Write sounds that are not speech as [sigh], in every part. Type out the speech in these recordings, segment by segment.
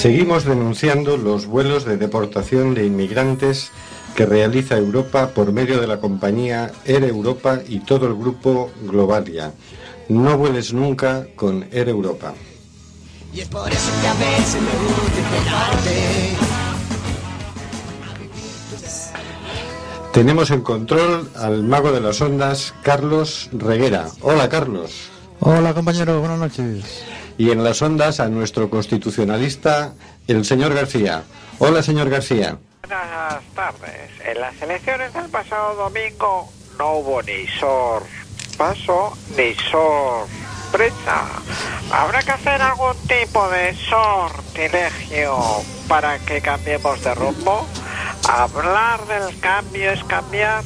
Seguimos denunciando los vuelos de deportación de inmigrantes que realiza Europa por medio de la compañía Air Europa y todo el grupo Globalia. No vueles nunca con Air Europa. Y es por eso que a veces me gusta esperarte. Tenemos en control al mago de las ondas, Carlos Reguera. Hola, Carlos. Hola compañero, buenas noches. Y en las ondas a nuestro constitucionalista, el señor García. Hola, señor García. Buenas tardes. En las elecciones del pasado domingo no hubo ni sorpaso ni sorpresa. Habrá que hacer algún tipo de sortilegio para que cambiemos de rumbo. Hablar del cambio es cambiar.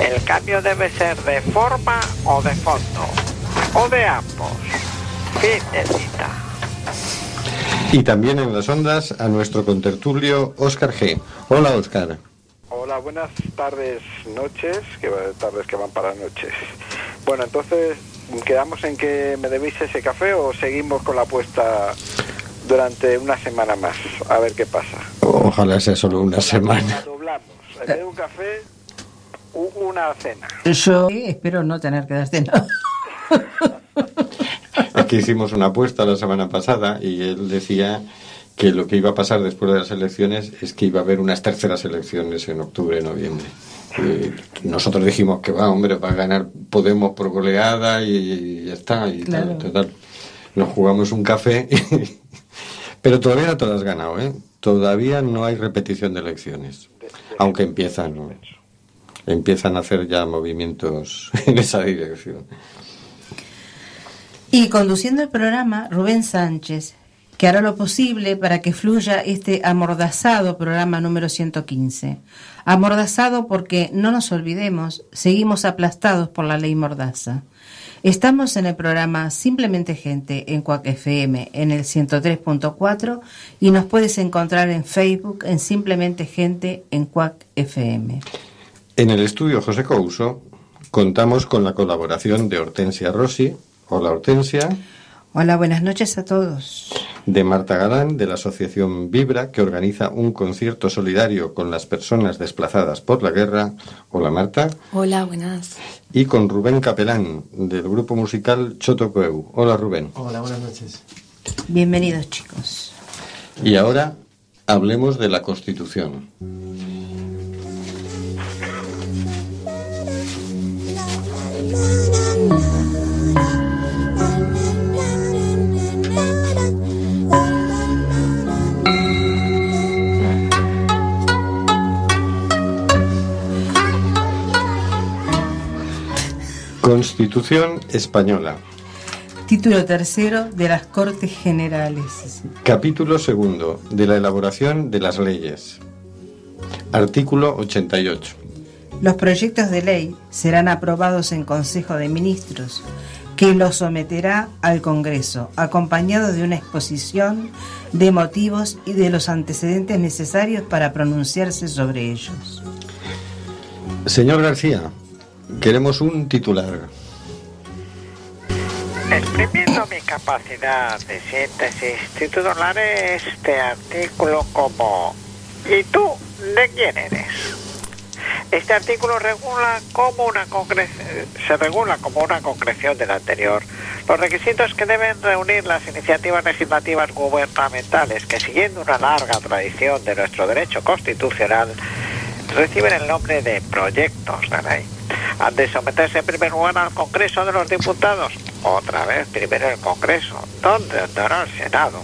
El cambio debe ser de forma o de fondo. O de ambos. Cita. Y también en las ondas a nuestro contertulio, Óscar G. Hola, Óscar. Hola, buenas tardes, noches, que va- tardes que van para noches. Bueno, entonces, ¿quedamos en que me debéis ese café o seguimos con la apuesta durante una semana más? A ver qué pasa. Ojalá sea solo una semana. [laughs] doblamos. En vez de un café, una cena. Yo espero no tener que darte nada. [laughs] Aquí hicimos una apuesta la semana pasada y él decía que lo que iba a pasar después de las elecciones es que iba a haber unas terceras elecciones en octubre, noviembre. Y nosotros dijimos que va, hombre, va a ganar Podemos por goleada y, y ya está. Y Claro. tal. Nos jugamos un café, [laughs] pero todavía no lo has ganado, ¿eh? Todavía no hay repetición de elecciones, aunque empiezan, ¿no? empiezan a hacer ya movimientos [laughs] en esa dirección. Y conduciendo el programa, Rubén Sánchez, que hará lo posible para que fluya este amordazado programa número 115. Amordazado porque, no nos olvidemos, seguimos aplastados por la ley Mordaza. Estamos en el programa Simplemente Gente en Cuac FM en el 103.4 y nos puedes encontrar en Facebook en Simplemente Gente en Cuac FM. En el estudio José Couso contamos con la colaboración de Hortensia Rossi, hola Hortensia, Hola, buenas noches a todos. de Marta Galán de la Asociación Vibra, que organiza un concierto solidario con las personas desplazadas por la guerra, hola Marta, Hola, buenas. y con Rubén Capelán del grupo musical Chotocoeu, hola Rubén. Hola, buenas noches. Bienvenidos chicos. Y ahora hablemos de la Constitución. Constitución Española. Título tercero de las Cortes Generales. Capítulo segundo de la elaboración de las leyes. Artículo 88. Los proyectos de ley serán aprobados en Consejo de Ministros, que los someterá al Congreso, acompañado de una exposición de motivos y de los antecedentes necesarios para pronunciarse sobre ellos. Señor García, queremos un titular. Exprimiendo mi capacidad de síntesis, titularé este artículo como ¿Y tú de quién eres? Este artículo regula como una concre- se regula como una concreción del anterior los requisitos que deben reunir las iniciativas legislativas gubernamentales que siguiendo una larga tradición de nuestro derecho constitucional reciben el nombre de proyectos de ley. Han de someterse en primer lugar al Congreso de los Diputados, otra vez primero el Congreso, donde andará el Senado,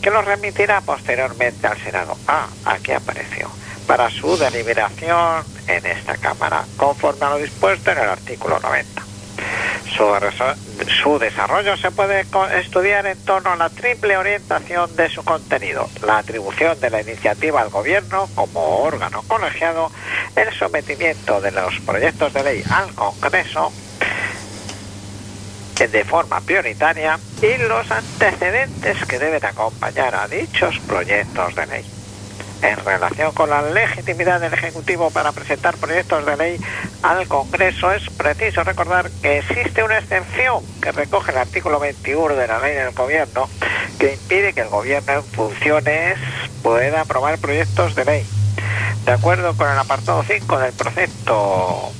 que los remitirá posteriormente al Senado. Ah, aquí apareció. Para su deliberación en esta Cámara, conforme a lo dispuesto en el artículo 90. Su Su desarrollo se puede estudiar en torno a la triple orientación de su contenido, la atribución de la iniciativa al gobierno como órgano colegiado, el sometimiento de los proyectos de ley al Congreso de forma prioritaria y los antecedentes que deben acompañar a dichos proyectos de ley. En relación con la legitimidad del Ejecutivo para presentar proyectos de ley al Congreso, es preciso recordar que existe una excepción que recoge el artículo 21 de la ley del Gobierno que impide que el Gobierno en funciones pueda aprobar proyectos de ley. De acuerdo con el apartado 5 del precepto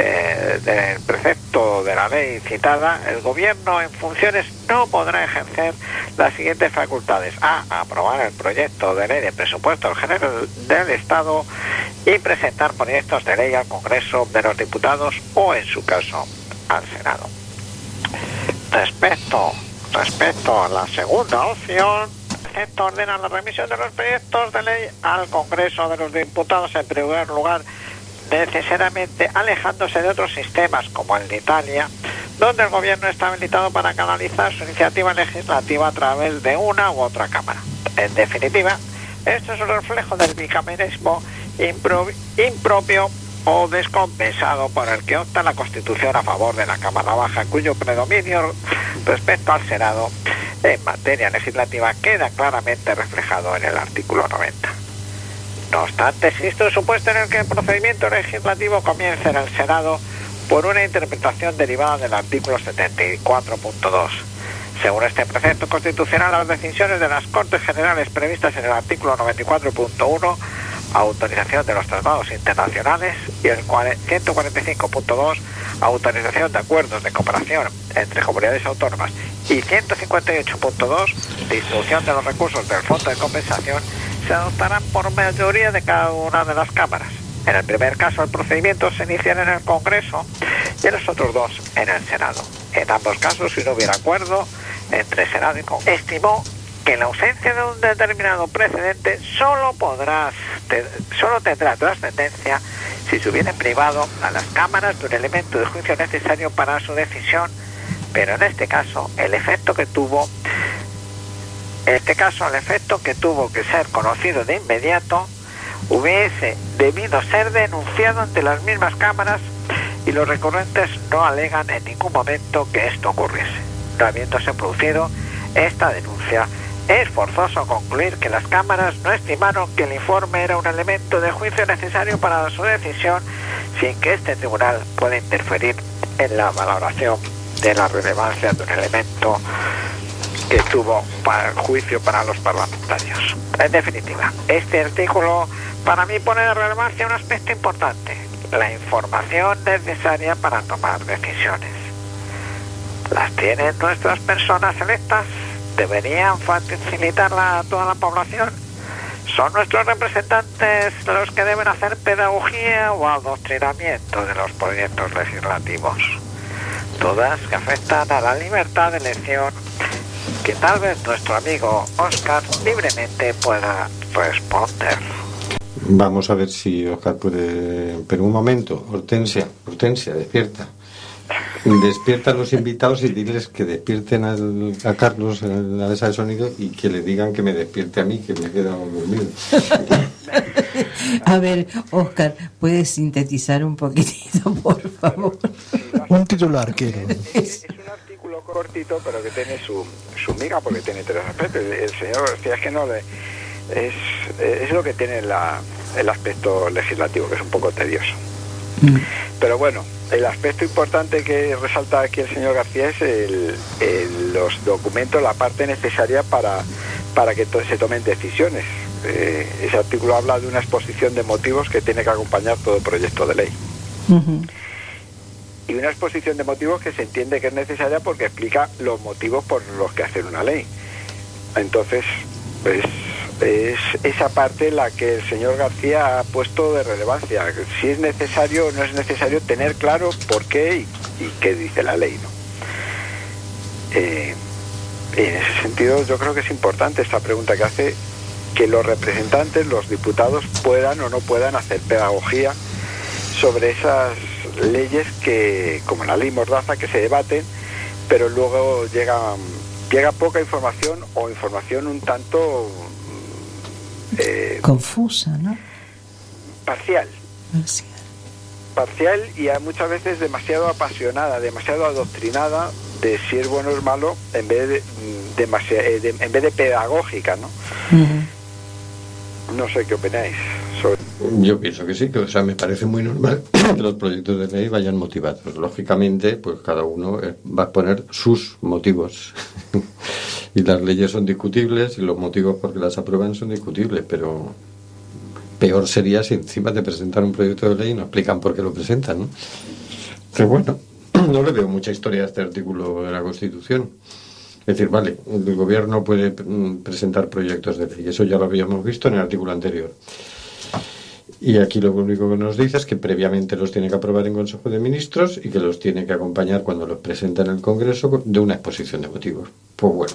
eh, del precepto de la ley citada, el gobierno en funciones no podrá ejercer las siguientes facultades. A. Aprobar el proyecto de ley de presupuesto general del Estado y presentar proyectos de ley al Congreso de los Diputados o, en su caso, al Senado. Respecto, respecto a la segunda opción, precepto ordena la remisión de los proyectos de ley al Congreso de los Diputados en primer lugar necesariamente alejándose de otros sistemas como el de Italia, donde el gobierno está habilitado para canalizar su iniciativa legislativa a través de una u otra cámara. En definitiva, esto es un reflejo del bicameralismo impro- impropio o descompensado por el que opta la Constitución a favor de la Cámara Baja, cuyo predominio respecto al Senado en materia legislativa queda claramente reflejado en el artículo 90. No obstante, existe un supuesto en el que el procedimiento legislativo comienza en el Senado por una interpretación derivada del artículo 74.2. Según este precepto constitucional, las decisiones de las Cortes Generales previstas en el artículo 94.1, autorización de los tratados internacionales, y el cuare- 145.2, autorización de acuerdos de cooperación entre comunidades autónomas, y 158.2, distribución de los recursos del Fondo de Compensación, se adoptarán por mayoría de cada una de las cámaras. En el primer caso, el procedimiento se iniciará en el Congreso y en los otros dos en el Senado. En ambos casos, si no hubiera acuerdo entre Senado y Congreso, estimó que la ausencia de un determinado precedente solo podrá, te- solo tendrá trascendencia si se hubiera privado a las cámaras de un elemento de juicio necesario para su decisión, pero en este caso el efecto que tuvo en este caso, el efecto que tuvo que ser conocido de inmediato hubiese debido ser denunciado ante las mismas cámaras y los recurrentes no alegan en ningún momento que esto ocurriese. No habiéndose producido esta denuncia, es forzoso concluir que las cámaras no estimaron que el informe era un elemento de juicio necesario para su decisión sin que este tribunal pueda interferir en la valoración de la relevancia de un elemento que tuvo para juicio para los parlamentarios. En definitiva, este artículo para mí pone de relevancia un aspecto importante, la información necesaria para tomar decisiones. ¿Las tienen nuestras personas electas? ¿Deberían facilitarla a toda la población? ¿Son nuestros representantes los que deben hacer pedagogía o adoctrinamiento de los proyectos legislativos? Todas que afectan a la libertad de elección que tal vez nuestro amigo Oscar libremente pueda responder. Vamos a ver si Oscar puede. Pero un momento, Hortensia, Hortensia, despierta. Despierta a los invitados y diles que despierten al- a Carlos en la mesa de sonido y que le digan que me despierte a mí, que me he quedado dormido. [laughs] A ver, Oscar, ¿puedes sintetizar un poquitito, por favor? Un titular quiero. [laughs] Es un cortito, pero que tiene su, su miga, porque tiene tres aspectos. El, el señor García es que no le. Es, es lo que tiene la- el aspecto legislativo, que es un poco tedioso. Pero bueno, el aspecto importante que resalta aquí el señor García es el, el- los documentos, la parte necesaria para, para que to- se tomen decisiones. Eh, ese artículo habla de una exposición de motivos que tiene que acompañar todo proyecto de ley. Y una exposición de motivos que se entiende que es necesaria porque explica los motivos por los que hacer una ley. Entonces, pues es esa parte la que el señor García ha puesto de relevancia. Si es necesario o no es necesario tener claro por qué y, qué dice la ley. ¿no? Eh, en ese sentido, yo creo que es importante esta pregunta que hace que los representantes, los diputados, puedan o no puedan hacer pedagogía sobre esas leyes que, como la ley Mordaza, que se debaten, pero luego llega, llega poca información o información un tanto eh, Confusa, ¿no? parcial. Parcial y a muchas veces demasiado apasionada, demasiado adoctrinada de si es bueno o es malo en vez de, mm, eh, de- en vez de pedagógica, ¿no? No sé qué opináis Yo pienso que sí, que o sea, me parece muy normal [clears throat] que los proyectos de ley vayan motivados. Lógicamente, pues cada uno eh, va a poner sus motivos. [laughs] y las leyes son discutibles y los motivos por que las aprueban son discutibles, pero peor sería si encima te presentan un proyecto de ley no explican por qué lo presentan, ¿no? Pero bueno, [clears throat] no le veo mucha historia a este artículo de la Constitución. Es decir, vale, el gobierno puede mm, presentar proyectos de ley, eso ya lo habíamos visto en el artículo anterior. Y aquí lo único que nos dice es que previamente los tiene que aprobar en Consejo de Ministros y que los tiene que acompañar cuando los presenta en el Congreso de una exposición de motivos. Pues bueno,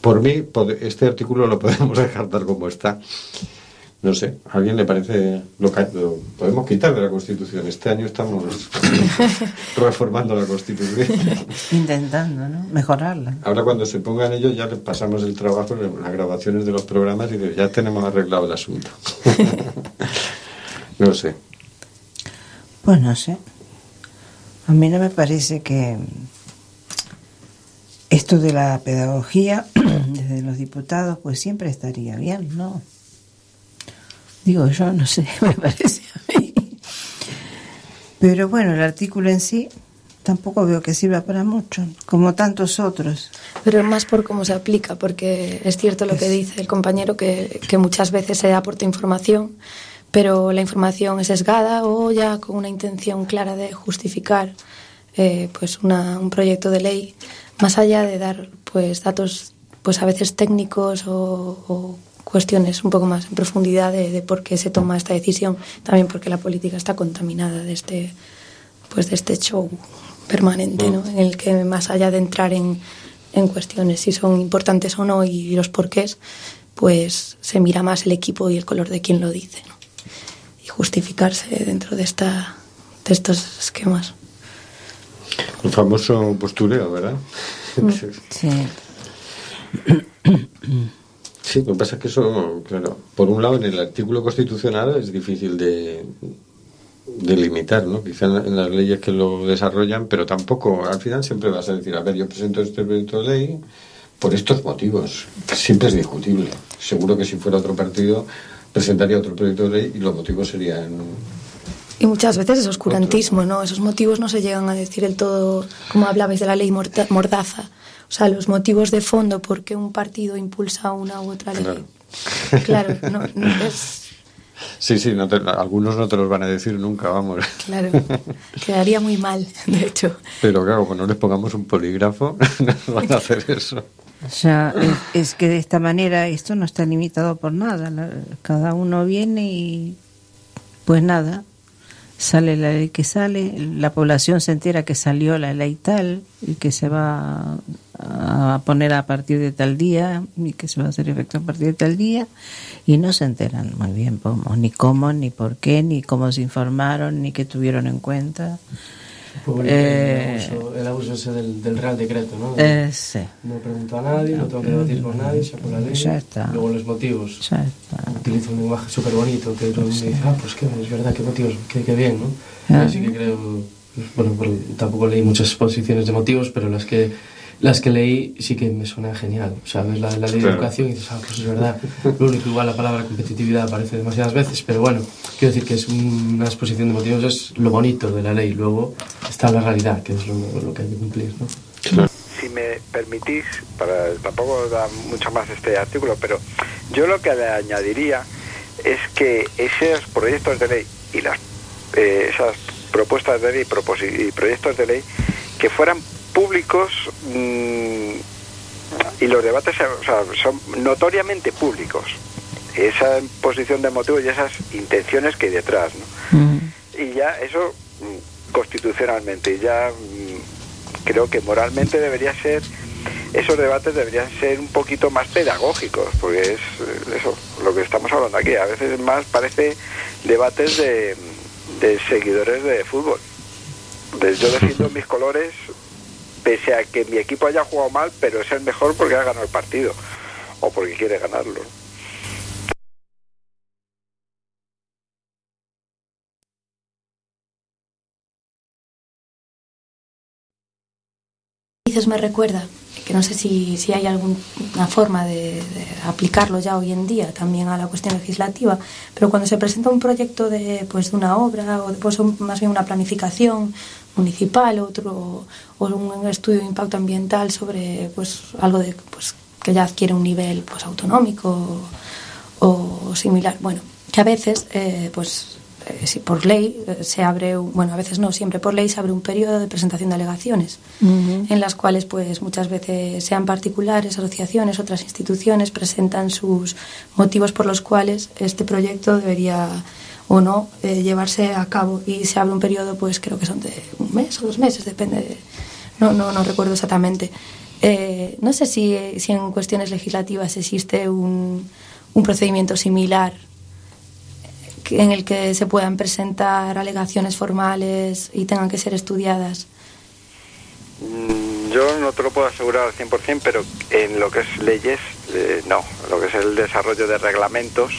por mí este artículo lo podemos [laughs] dejar tal como está. No sé, ¿a alguien le parece lo, lo podemos quitar de la Constitución? Este año estamos [laughs] reformando la Constitución. Intentando, ¿no? Mejorarla. Ahora cuando se pongan ellos ya les pasamos el trabajo, las grabaciones de los programas y ya tenemos arreglado el asunto. [laughs] no sé. Pues no sé. A mí no me parece que esto de la pedagogía [clears throat] desde los diputados pues siempre estaría bien, ¿no? Digo yo, no sé, [laughs] me parece a mí. Pero bueno, el artículo en sí tampoco veo que sirva para mucho, como tantos otros. Pero más por cómo se aplica, porque es cierto lo que dice el compañero, que, que muchas veces se aporta información, pero la información es sesgada o ya con una intención clara de justificar eh, pues una- un proyecto de ley, más allá de dar pues datos pues a veces técnicos o, o cuestiones un poco más en profundidad de, de por qué se toma esta decisión, también porque la política está contaminada de este pues de este show permanente, ¿no? En el que más allá de entrar en, en cuestiones si son importantes o no y los porqués, pues se mira más el equipo y el color de quien lo dice, ¿no? Y justificarse dentro de esta de estos esquemas. El famoso postureo, ¿verdad? [laughs] Sí. [coughs] Sí, lo que pasa es que eso, claro, por un lado en el artículo constitucional es difícil de, de limitar, ¿no? Quizá en, las leyes que lo desarrollan, pero tampoco, al final siempre vas a decir, a ver, yo presento este proyecto de ley por estos motivos. Siempre es discutible. Seguro que si fuera otro partido presentaría otro proyecto de ley y los motivos serían... Y muchas veces es oscurantismo, ¿no? Esos motivos no se llegan a decir el todo, como hablabais de la ley morta- mordaza. O sea, los motivos de fondo, por qué un partido impulsa una u otra ley. Claro. Claro, no, [laughs] no es, Sí, sí, no te- algunos no te los van a decir nunca, vamos. claro, quedaría muy mal, de hecho. Pero claro, cuando no les pongamos un polígrafo, [laughs] no van a hacer eso. O sea, es, es que de esta manera esto no está limitado por nada. La- cada uno viene y pues nada, sale la ley que sale, la población se entera que salió la ley tal y que se va a poner a partir de tal día y que se va a hacer efecto a partir de tal día y no se enteran muy bien cómo, ni cómo, ni por qué, ni cómo se informaron, ni qué tuvieron en cuenta. Eh, el, abuso, el abuso ese del, del Real Decreto, ¿no? Eh, sí, No pregunto a nadie, no tengo que debatir con nadie, saco la ley. Ya está. Luego los motivos. ya está. Utilizo un lenguaje súper bonito que todo el mundo dice, ah, pues qué, es verdad, qué motivos, qué, qué bien, ¿no? Ah. Así que creo, bueno, por- tampoco leí muchas exposiciones de motivos, pero las que las que leí sí que me suenan genial. O sea, ves la, la ley de educación y dices, ah, pues es verdad. Lo único, igual la palabra competitividad aparece demasiadas veces, pero bueno, quiero decir que es un- una exposición de motivos, es lo bonito de la ley. Luego está la realidad, que es lo, lo que hay que cumplir, ¿no? si me permitís, para tampoco da mucho más este artículo, pero yo lo que le añadiría es que esos proyectos de ley y las eh, esas propuestas de ley y proyectos de ley que fueran públicos mm, y los debates o sea, son notoriamente públicos. Esa posición de motivos y esas intenciones que hay detrás, ¿no? Mm. y ya eso mm, constitucionalmente ya mm, creo que moralmente debería ser esos debates deberían ser un poquito más pedagógicos porque es eh, eso lo que estamos hablando aquí a veces más parece debates de, de seguidores de fútbol De- yo [laughs] defiendo mis colores pese a que mi equipo haya jugado mal, pero es el mejor porque ha ganado el partido o porque quiere ganarlo. dices me recuerda, que no sé si, si hay alguna forma de, de, aplicarlo ya hoy en día también a la cuestión legislativa, pero cuando se presenta un proyecto de, pues, de una obra o después más bien una planificación municipal otro, o un estudio de impacto ambiental sobre pues, algo de, pues, que ya adquiere un nivel pues, autonómico o, o similar, bueno, que a veces eh, pues eh, si por ley eh, se abre, un, bueno, a veces no, siempre por ley se abre un periodo de presentación de alegaciones, uh -huh. en las cuales, pues, muchas veces sean particulares, asociaciones, otras instituciones presentan sus motivos por los cuales este proyecto debería o no eh, llevarse a cabo y se abre un periodo, pues, creo que son de un mes o dos meses, depende, de, no, no, no recuerdo exactamente. Eh, no sé si, si en cuestiones legislativas existe un, un procedimiento similar en el que se puedan presentar alegaciones formales y tengan que ser estudiadas? Yo no te lo puedo asegurar al 100%, pero en lo que es leyes, eh, no. Lo que es el desarrollo de reglamentos,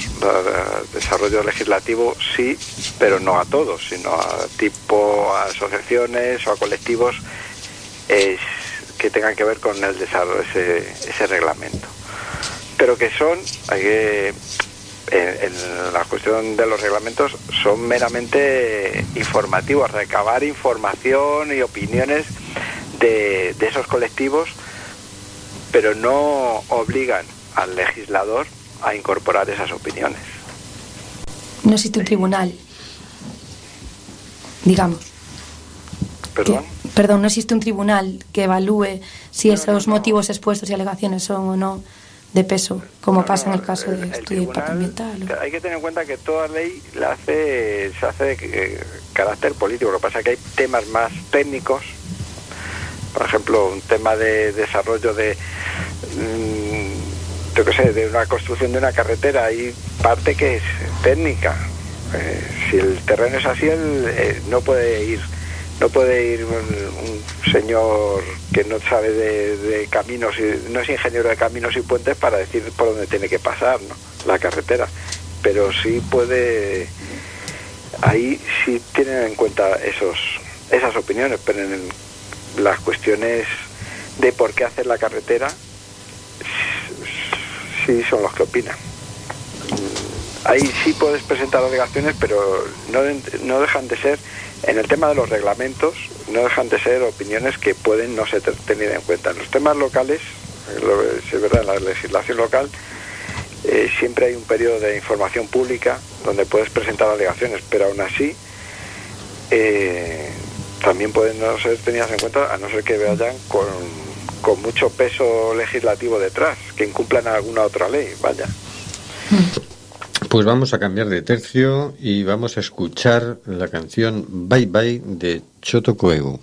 desarrollo legislativo, sí, pero no a todos, sino a tipo a asociaciones o a colectivos que tengan que ver con el desarrollo ese, ese reglamento. Pero que son, hay que en, la cuestión de los reglamentos son meramente informativos, recabar información y opiniones de, de, esos colectivos, pero no obligan al legislador a incorporar esas opiniones. No existe un tribunal, digamos. ¿Perdón? Que, perdón, no existe un tribunal que evalúe si no, esos no, no. motivos expuestos y alegaciones son o no de peso, como pasa en el caso estudio de impacto ambiental. Hay que tener en cuenta que toda ley la hace, se hace de eh, carácter político. Lo que pasa es que hay temas más técnicos, por ejemplo, un tema de desarrollo de, yo qué sé, de una construcción de una carretera. Hay parte que es técnica. Eh, si el terreno es así, él eh, no puede ir no puede ir un, un señor que no sabe de, de, caminos no es ingeniero de caminos y puentes para decir por dónde tiene que pasar ¿no? la carretera pero sí puede ahí sí tienen en cuenta esos esas opiniones pero en el, las cuestiones de por qué hacer la carretera sí son los que opinan ahí sí puedes presentar alegaciones pero no, no dejan de ser en el tema de los reglamentos no dejan de ser opiniones que pueden no ser tenidas en cuenta. En los temas locales, es verdad, en la legislación local, eh, siempre hay un periodo de información pública donde puedes presentar alegaciones, pero aún así eh, también pueden no ser tenidas en cuenta a no ser que vayan con, con mucho peso legislativo detrás, que incumplan alguna otra ley, vaya. Pues vamos a cambiar de tercio y vamos a escuchar la canción Bye Bye de Choto Coego.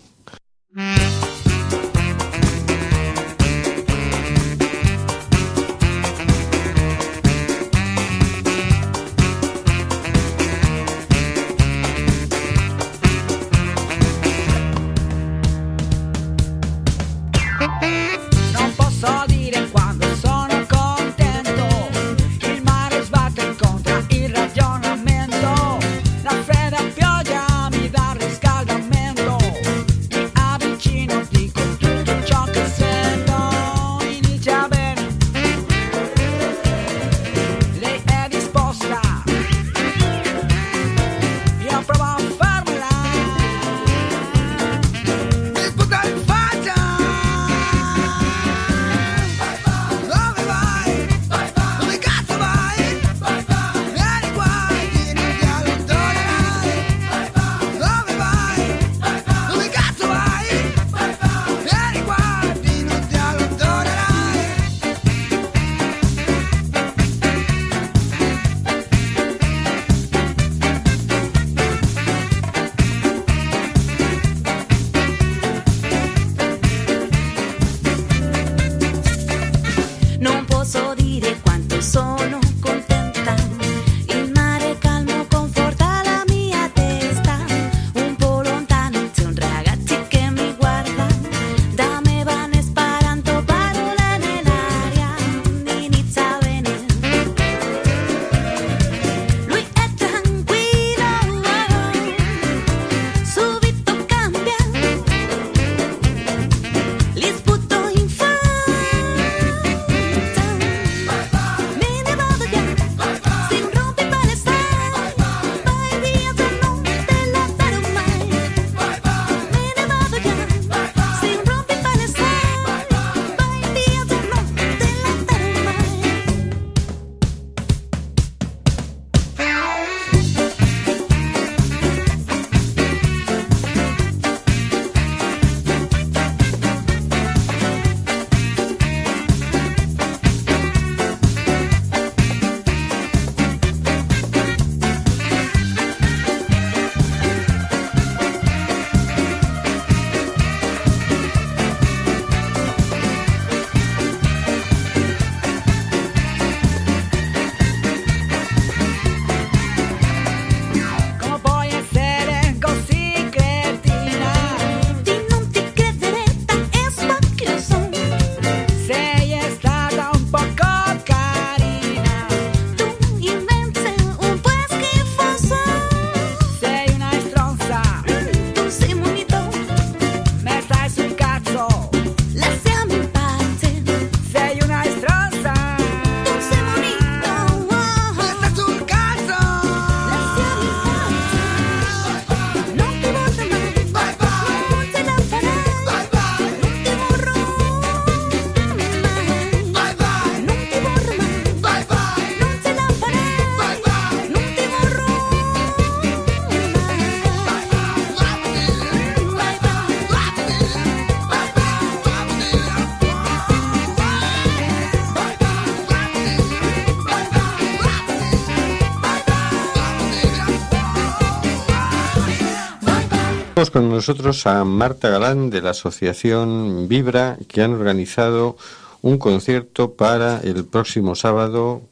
Con nosotros a Marta Galán de la Asociación Vibra, que han organizado un concierto para el próximo sábado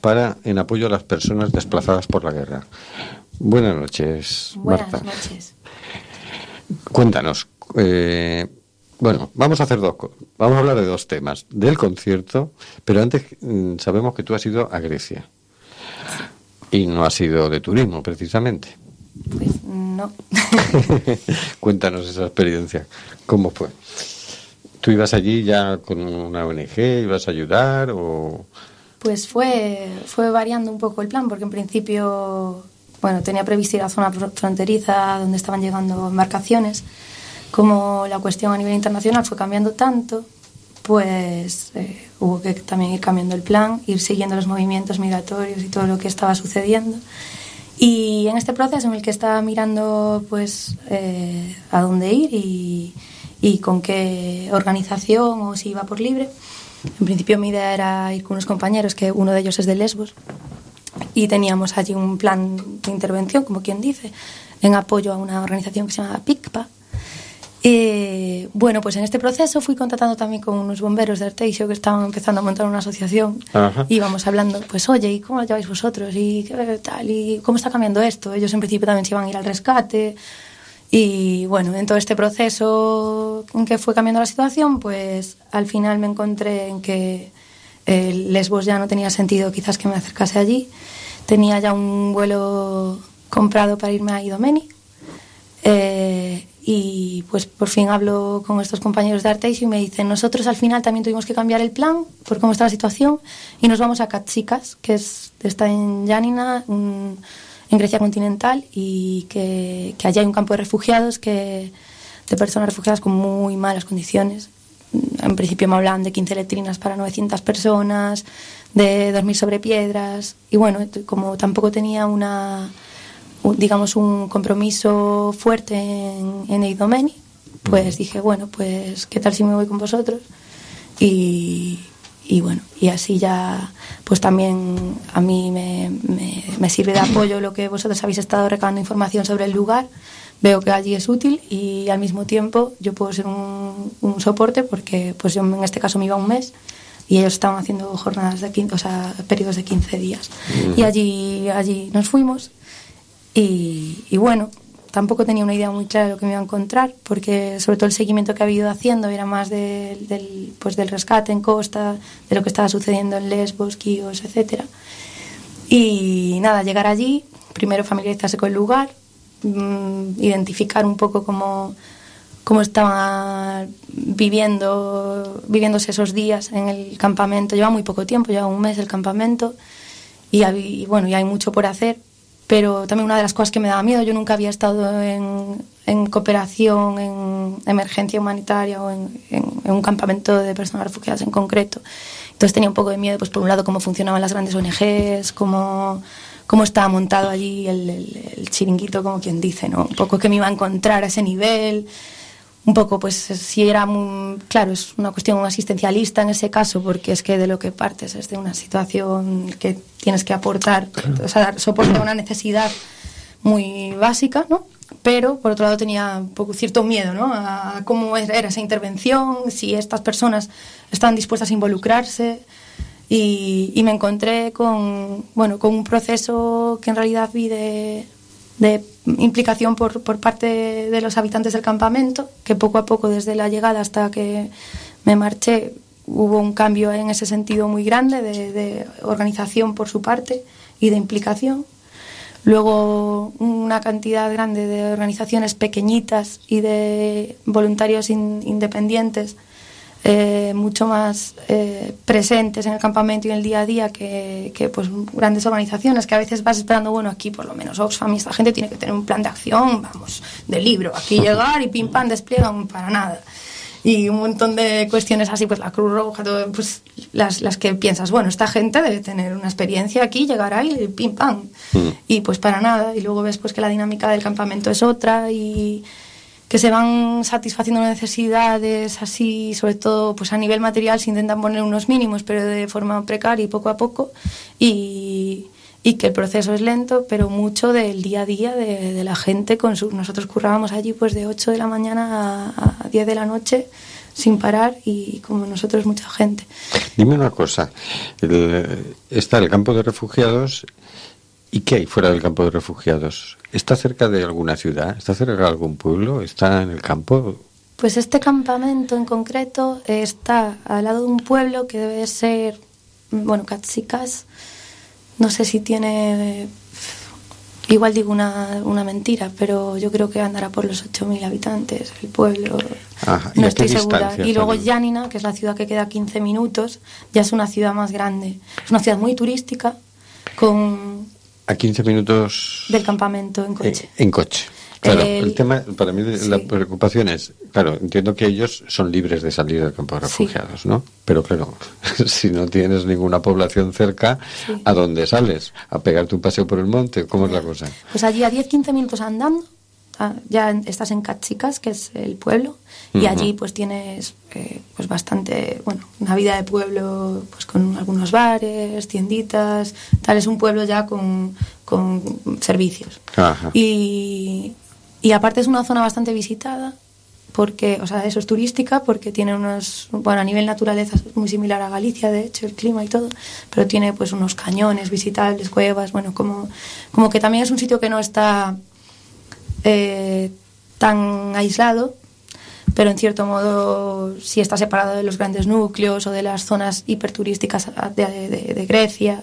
para en apoyo a las personas desplazadas por la guerra. Buenas noches, Buenas Marta. noches. Cuéntanos. eh, bueno, vamos a hacer dos. Vamos a hablar de dos temas. Del concierto, pero antes mm, sabemos que tú has ido a Grecia. Y no has ido de turismo, precisamente. Pues no. [laughs] Cuéntanos esa experiencia. ¿Cómo fue? ¿Tú ibas allí ya con una ONG? ¿Ibas a ayudar? o Pues fue, fue variando un poco el plan, porque en principio, bueno, tenía previsto ir a la zona fro- fronteriza donde estaban llegando embarcaciones. Como la cuestión a nivel internacional fue cambiando tanto, pues eh, hubo que también ir cambiando el plan, ir siguiendo los movimientos migratorios y todo lo que estaba sucediendo. Y en este proceso en el que estaba mirando pues eh, a dónde ir y, y con qué organización o si iba por libre, en principio mi idea era ir con unos compañeros, que uno de ellos es de Lesbos, y teníamos allí un plan de intervención, como quien dice, en apoyo a una organización que se llama PICPA. Y, bueno, pues en este proceso fui contactando también con unos bomberos de Arteixo que estaban empezando a montar una asociación Ajá. íbamos hablando, pues oye, ¿y cómo lo lleváis vosotros? ¿Y qué tal? ¿Y cómo está cambiando esto? Ellos en principio también se iban a ir al rescate. Y bueno, en todo este proceso en que fue cambiando la situación, pues al final me encontré en que eh, Lesbos ya no tenía sentido quizás que me acercase allí. Tenía ya un vuelo comprado para irme a Idomeni. Eh, y pues por fin hablo con estos compañeros de Arteis y me dicen, nosotros al final también tuvimos que cambiar el plan por cómo está la situación y nos vamos a Katsikas, que es, está en Yanina, en Grecia continental, y que, que allí hay un campo de refugiados que, de personas refugiadas con muy malas condiciones. En principio me hablaban de 15 letrinas para 900 personas, de dormir sobre piedras, y bueno, como tampoco tenía una un- digamos, un compromiso fuerte en, en Eidomeni, pues dije, bueno, pues, ¿qué tal si me voy con vosotros? Y, y bueno, y así ya, pues también a mí me, me- me sirve de apoyo lo que vosotros habéis estado recabando información sobre el lugar. Veo que allí es útil y al mismo tiempo yo puedo ser un, un soporte porque pues yo en este caso me iba un mes y ellos estaban haciendo jornadas de 15, o sea, periodos de 15 días. Y allí, allí nos fuimos y, bueno, tampoco tenía una idea muy clara de lo que me iba a encontrar, porque sobre todo el seguimiento que había ido haciendo era más del, del, pues del rescate en costa, de lo que estaba sucediendo en Lesbos, Quíos, etcétera. Y nada, llegar allí, primero familiarizarse con el lugar, mm, identificar un poco cómo, cómo estaba viviendo, viviéndose esos días en el campamento. Lleva muy poco tiempo, lleva un mes el campamento y, y bueno, y hay mucho por hacer. Pero también una de las cosas que me daba miedo, yo nunca había estado en, en cooperación, en emergencia humanitaria o en, un campamento de personas refugiadas en concreto. Entonces tenía un poco de miedo, pues por un lado, cómo funcionaban las grandes ONGs, cómo, cómo estaba montado allí el chiringuito, como quien dice, ¿no? Un poco que me iba a encontrar a ese nivel, un poco, pues si era, muy- claro, es una cuestión asistencialista en ese caso, porque es que de lo que partes es de una situación que tienes que aportar, o sea, dar soporte a una necesidad muy básica, ¿no? Pero por otro lado tenía un poco cierto miedo, ¿no? A cómo era esa intervención, si estas personas estaban dispuestas a involucrarse y, y me encontré con, bueno, con un proceso que en realidad vi de, de implicación por, por parte de los habitantes del campamento, que poco a poco desde la llegada hasta que me marché hubo un cambio en ese sentido muy grande de, organización por su parte y de implicación. Luego una cantidad grande de organizaciones pequeñitas y de voluntarios in- independientes eh, mucho más eh, presentes en el campamento y en el día a día que, que, pues grandes organizaciones que a veces vas esperando bueno aquí por lo menos Oxfam y esta gente tiene que tener un plan de acción vamos de libro. Aquí llegar y pim pam despliegan para nada. Y un montón de cuestiones así pues la Cruz Roja todo, pues las, las que piensas bueno esta gente debe tener una experiencia aquí llegará y pim pam. Y pues para nada. Y luego ves pues que la dinámica del campamento es otra y que se van satisfaciendo necesidades así, sobre todo pues a nivel material se intentan poner unos mínimos, pero de forma precaria y poco a poco. Y, y que el proceso es lento, pero mucho del día a día de, de la gente. Con su, nosotros currábamos allí pues de 8 de la mañana a, a 10 de la noche sin parar y como nosotros mucha gente. Dime una cosa, está el campo de refugiados y ¿qué hay fuera del campo de refugiados? ¿Está cerca de alguna ciudad? ¿Está cerca de algún pueblo? ¿Está en el campo? Pues este campamento en concreto está al lado de un pueblo que debe ser, bueno, Catsicas. No sé si tiene, igual digo una, una mentira, pero yo creo que andará por los 8.000 habitantes el pueblo. Ajá, ¿y No estoy segura. Y luego? Yanina, que es la ciudad que queda a 15 minutos, ya es una ciudad más grande. Es una ciudad muy turística con A 15 minutos del campamento en coche. en, en coche. Claro, el, El- tema, para mí la Sí. preocupación es, claro, entiendo que ellos son libres de salir del campo de Sí. refugiados, ¿no? Pero claro, [laughs] si no tienes ninguna población cerca, Sí. ¿a dónde sales? ¿A pegarte un paseo por el monte? ¿Cómo es la cosa? Pues allí a 10-15 minutos andando, ah, ya estás en Cachicas, que es el pueblo, y Ujú. allí pues tienes eh, pues bastante, bueno, una vida de pueblo pues con algunos bares, tienditas, tal, es un pueblo ya con, con servicios. Ajá. Y, y aparte es una zona bastante visitada, porque, o sea, eso es turística, porque tiene unos, bueno, a nivel naturaleza es muy similar a Galicia, de hecho, el clima y todo, pero tiene pues unos cañones visitables, cuevas, bueno, como, como que también es un sitio que no está eh, tan aislado, pero en cierto modo sí está separado de los grandes núcleos o de las zonas hiperturísticas de, de- Grecia.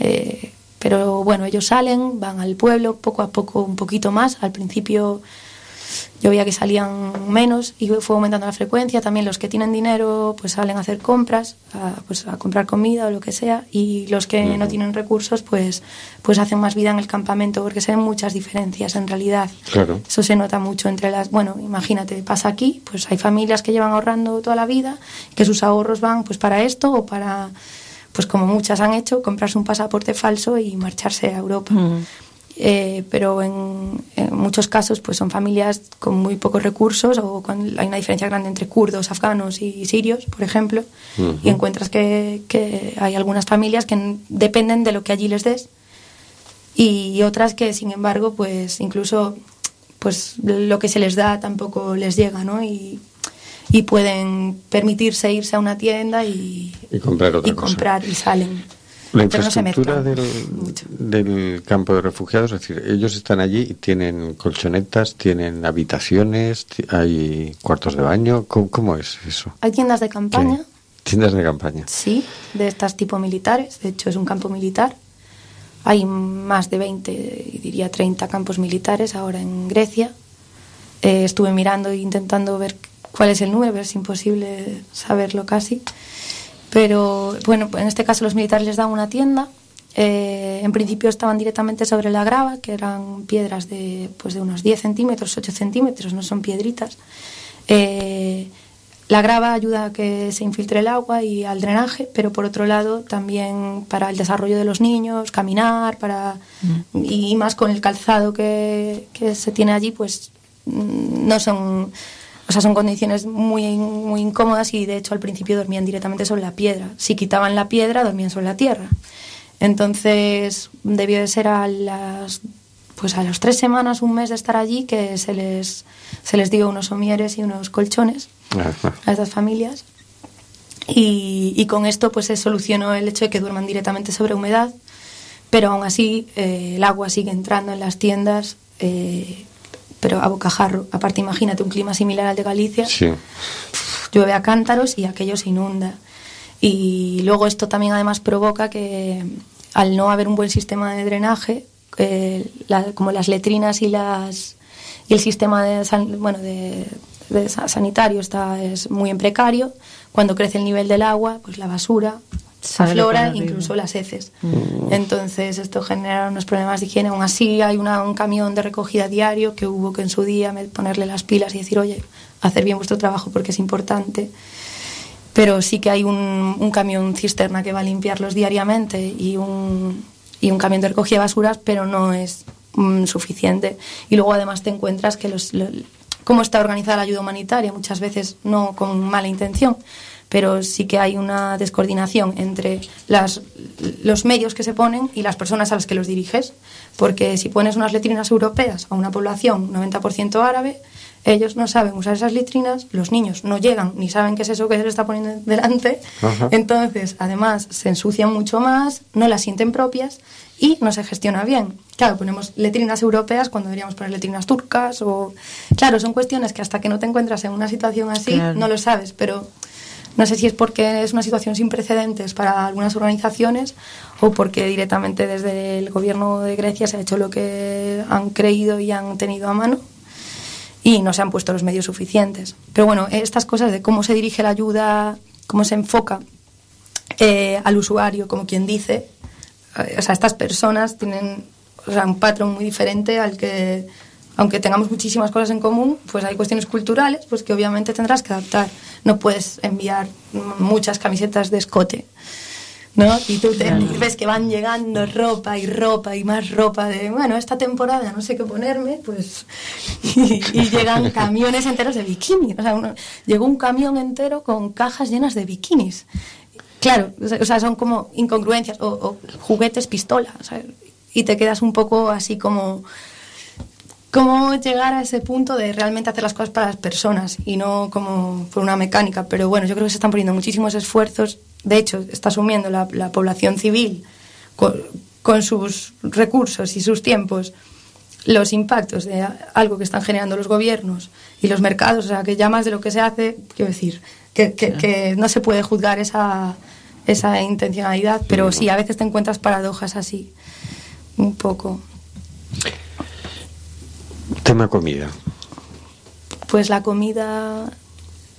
Eh, pero bueno, ellos salen, van al pueblo poco a poco, un poquito más. Al principio yo veía que salían menos y fue aumentando la frecuencia. También los que tienen dinero pues salen a hacer compras, a, pues a comprar comida o lo que sea. Y los que no tienen recursos pues, pues hacen más vida en el campamento porque se ven muchas diferencias en realidad. Claro. Eso se nota mucho entre las... Bueno, imagínate, pasa aquí, pues hay familias que llevan ahorrando toda la vida, que sus ahorros van pues para esto o para, pues como muchas han hecho, comprarse un pasaporte falso y marcharse a Europa. Eh, pero en, en muchos casos pues son familias con muy pocos recursos o con, hay una diferencia grande entre kurdos, afganos y sirios, por ejemplo, y encuentras que, que hay algunas familias que dependen de lo que allí les des y otras que sin embargo pues incluso pues lo que se les da tampoco les llega no y, y pueden permitirse irse a una tienda y, Y comprar otra y cosa. comprar y salen La no infraestructura mezclan del, del campo de refugiados, es decir, ellos están allí y tienen colchonetas, tienen habitaciones, hay cuartos de baño. ¿Cómo, cómo es eso? hay tiendas de campaña. Tiendas de campaña. Sí, de estas tipo militares. De hecho, es un campo militar. Hay más de 20, y diría 30 campos militares ahora en Grecia. Eh, estuve mirando e intentando ver cuál es el número, pero es imposible saberlo casi. Pero bueno, en este caso los militares les dan una tienda. Eh, en principio estaban directamente sobre la grava, que eran piedras de, pues de unos 10 centímetros, 8 centímetros, no son piedritas. Eh, la grava ayuda a que se infiltre el agua y al drenaje, pero por otro lado también para el desarrollo de los niños, caminar, para y más con el calzado que, que se tiene allí, pues mm, no son, o sea, son condiciones muy muy incómodas y de hecho al principio dormían directamente sobre la piedra. Si quitaban la piedra, dormían sobre la tierra. Entonces debió de ser a las pues a las tres semanas, un mes de estar allí, que se les, se les dio unos somieres y unos colchones Ajá. a estas familias. Y, y con esto pues se solucionó el hecho de que duerman directamente sobre humedad, pero aún así eh, el agua sigue entrando en las tiendas, eh, pero a bocajarro. Aparte, imagínate un clima similar al de Galicia, Sí. llueve a cántaros y aquello se inunda. Y luego esto también además provoca que al no haber un buen sistema de drenaje, eh, la- como las letrinas y las y el sistema de, san- bueno, de, de sa- sanitario está es muy en precario, cuando crece el nivel del agua, pues la basura aflora, incluso las heces. Entonces esto genera unos problemas de higiene. Aún así hay una- un camión de recogida diario que hubo que en su día ponerle las pilas y decir, oye, hacer bien vuestro trabajo porque es importante. Pero sí que hay un, un camión cisterna que va a limpiarlos diariamente y un, y un camión de recogida de basuras, pero no es mm, suficiente. Y luego además te encuentras que los, lo- cómo está organizada la ayuda humanitaria, muchas veces no con mala intención, pero sí que hay una descoordinación entre las, los medios que se ponen y las personas a las que los diriges, porque si pones unas letrinas europeas a una población 90% árabe, ellos no saben usar esas letrinas, los niños no llegan ni saben qué es eso que se les está poniendo delante, Ajá. entonces además se ensucian mucho más, no las sienten propias y no se gestiona bien. Claro, ponemos letrinas europeas cuando deberíamos poner letrinas turcas o... Claro, son cuestiones que hasta que no te encuentras en una situación así Claro. no lo sabes, pero no sé si es porque es una situación sin precedentes para algunas organizaciones o porque directamente desde el gobierno de Grecia se ha hecho lo que han creído y han tenido a mano y no se han puesto los medios suficientes. Pero bueno, estas cosas de cómo se dirige la ayuda, cómo se enfoca eh, al usuario, como quien dice, eh, o sea, estas personas tienen un patrón muy diferente al que, aunque tengamos muchísimas cosas en común, pues hay cuestiones culturales pues que obviamente tendrás que adaptar. No puedes enviar muchas camisetas de escote. ¿No? Y tú te, ves que van llegando ropa y ropa y más ropa de, bueno, esta temporada no sé qué ponerme, pues. [laughs] Y, y llegan [laughs] camiones enteros de bikinis. O sea, uno- llegó un camión entero con cajas llenas de bikinis. Claro, o sea, o sea, son como incongruencias o, o juguetes pistola, ¿sabes? Y te quedas un poco así como cómo llegar a ese punto de realmente hacer las cosas para las personas y no como por una mecánica. Pero bueno, yo creo que se están poniendo muchísimos esfuerzos. De hecho, está asumiendo la, la población civil con, con sus recursos y sus tiempos los impactos de algo que están generando los gobiernos y los mercados, o sea, que ya más de lo que se hace, quiero decir, que, que- que no se puede juzgar esa, esa intencionalidad, pero sí, a veces te encuentras paradojas así, un poco. Tema comida. Pues la comida,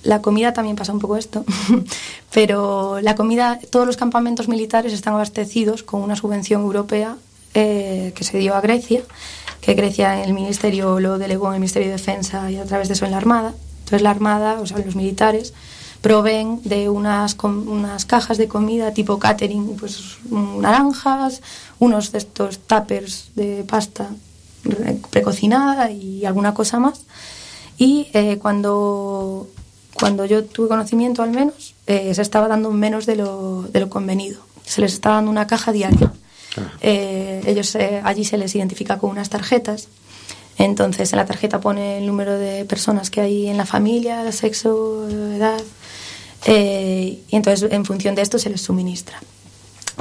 la comida también pasa un poco esto, [laughs] pero la comida, todos los campamentos militares están abastecidos con una subvención europea eh, que se dio a Grecia, que Grecia en el ministerio lo delegó en el Ministerio de Defensa y a través de eso en la Armada. Entonces la Armada, o sea, los militares, proveen de unas, unas cajas de comida tipo catering, pues naranjas, unos de estos tuppers de pasta precocinada y alguna cosa más. Y eh, cuando, cuando yo tuve conocimiento al menos, eh, se estaba dando menos de lo, de lo convenido. Se les estaba dando una caja diaria. Eh, ellos eh, allí se les identifica con unas tarjetas. Entonces en la tarjeta pone el número de personas que hay en la familia, sexo, edad. y entonces en función de esto se les suministra.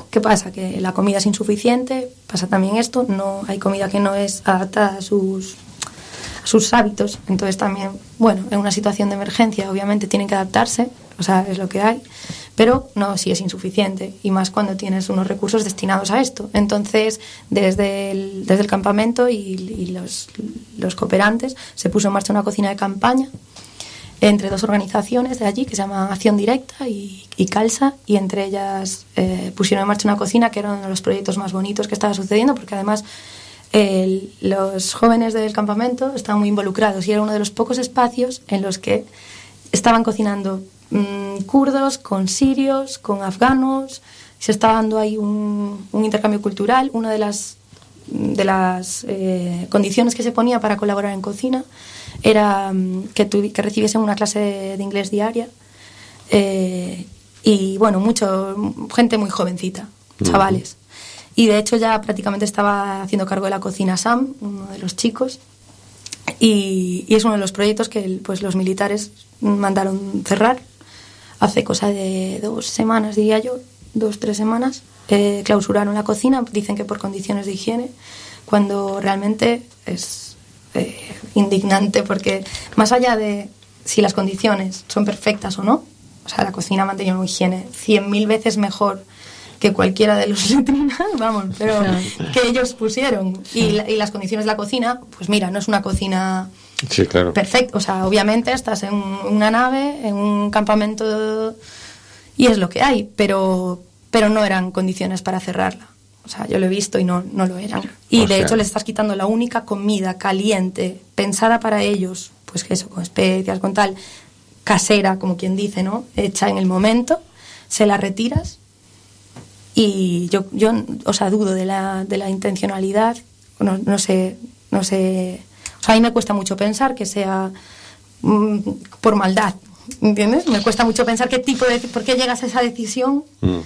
¿Qué pasa? Que la comida es insuficiente, pasa también esto, no hay comida que no es adaptada a sus, a sus hábitos, entonces también, bueno, en una situación de emergencia obviamente tienen que adaptarse, o sea, es lo que hay, pero no, sí es insuficiente, y más cuando tienes unos recursos destinados a esto. Entonces, desde el, desde el campamento y, y los, los cooperantes se puso en marcha una cocina de campaña entre dos organizaciones de allí que se llaman Acción Directa y, y Calsa y entre ellas eh, pusieron en marcha una cocina que era uno de los proyectos más bonitos que estaba sucediendo porque además los jóvenes del campamento estaban muy involucrados y era uno de los pocos espacios en los que estaban cocinando mm, kurdos con sirios, con afganos, se estaba dando ahí un, un intercambio cultural. Una de las, de las eh, condiciones que se ponía para colaborar en cocina era mm, que, tuvi- que recibiesen una clase de, de inglés diaria. Eh, y bueno, mucho, gente muy jovencita, chavales. Y de hecho ya prácticamente estaba haciendo cargo de la cocina Sam, uno de los chicos. Y, y es uno de los proyectos que pues, los militares mandaron cerrar hace cosa de dos semanas, diría yo, dos, tres semanas. Eh, clausuraron la cocina, dicen que por condiciones de higiene, cuando realmente es eh, indignante porque más allá de si las condiciones son perfectas o no, o sea, la cocina ha mantenido una higiene cien mil veces mejor que cualquiera de los [laughs] letrinas, vamos, pero que ellos pusieron. Y, la- y las condiciones de la cocina, pues mira, no es una cocina Sí, claro. perfecta. O sea, obviamente estás en una nave, en un campamento y es lo que hay, pero, pero no eran condiciones para cerrarla. O sea, yo lo he visto y no, no lo eran. Y O de sea- hecho les estás quitando la única comida caliente, pensada para ellos, pues que eso, con especias, con tal, casera, como quien dice, ¿no? Hecha en el momento, se la retiras y yo, yo o sea, dudo de la, de la intencionalidad, no, no sé, no sé, o sea, a mí me cuesta mucho pensar que sea mm, por maldad, ¿Entiendes? Me cuesta mucho pensar qué tipo de... ¿Por qué llegas a esa decisión Mm.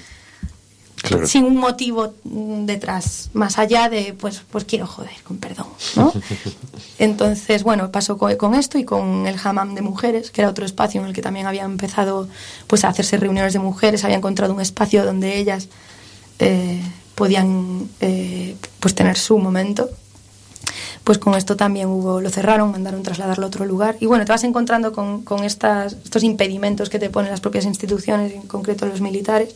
Claro. sin un motivo detrás? Más allá de, pues, pues quiero joder, con perdón, ¿no? [laughs] Entonces, bueno, pasó co- con, esto y con el hammam de mujeres, que era otro espacio en el que también había empezado pues, a hacerse reuniones de mujeres, había encontrado un espacio donde ellas eh, podían eh, pues, tener su momento. Pues con esto también hubo, lo cerraron, mandaron trasladarlo a otro lugar. Y bueno, te vas encontrando con, con estas, estos impedimentos que te ponen las propias instituciones, en concreto los militares,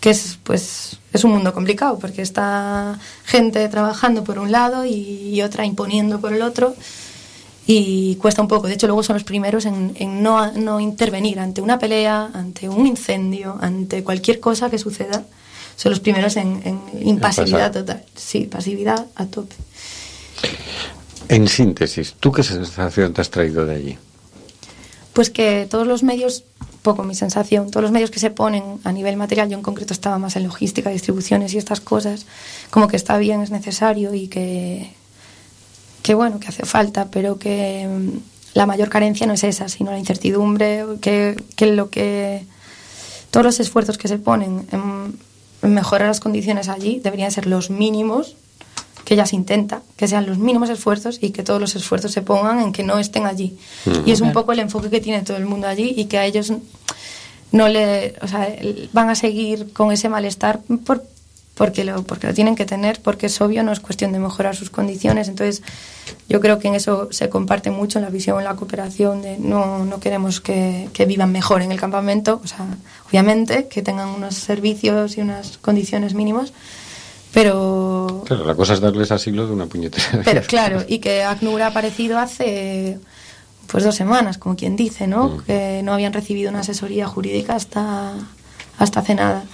que es pues es un mundo complicado porque está gente trabajando por un lado y, y otra imponiendo por el otro y cuesta un poco. De hecho, luego son los primeros en, en no, no intervenir ante una pelea, ante un incendio, ante cualquier cosa que suceda. Son los primeros en, en impasividad total. Sí, pasividad a tope. En síntesis, ¿tú qué sensación te has traído de allí? Pues que todos los medios, poco mi sensación, todos los medios que se ponen a nivel material, yo en concreto estaba más en logística, distribuciones y estas cosas, como que está bien, es necesario y que, que bueno, que hace falta, pero que mm, la mayor carencia no es esa, sino la incertidumbre, que, que lo que todos los esfuerzos que se ponen en, en mejorar las condiciones allí deberían ser los mínimos que ya se intenta, que sean los mínimos esfuerzos y que todos los esfuerzos se pongan en que no estén allí. Y es un poco el enfoque que tiene todo el mundo allí y que a ellos no le, o sea, van a seguir con ese malestar por, porque lo porque lo tienen que tener, porque es obvio, no es cuestión de mejorar sus condiciones. Entonces, yo creo que en eso se comparte mucho en la visión, en la cooperación de no, no queremos que, que vivan mejor en el campamento, o sea, obviamente que tengan unos servicios y unas condiciones mínimas, pero Claro, la cosa es darles asilo de una puñetera. pero claro, y que ACNUR ha aparecido hace pues dos semanas, como quien dice, ¿no? Que no habían recibido una asesoría jurídica hasta, hasta hace nada.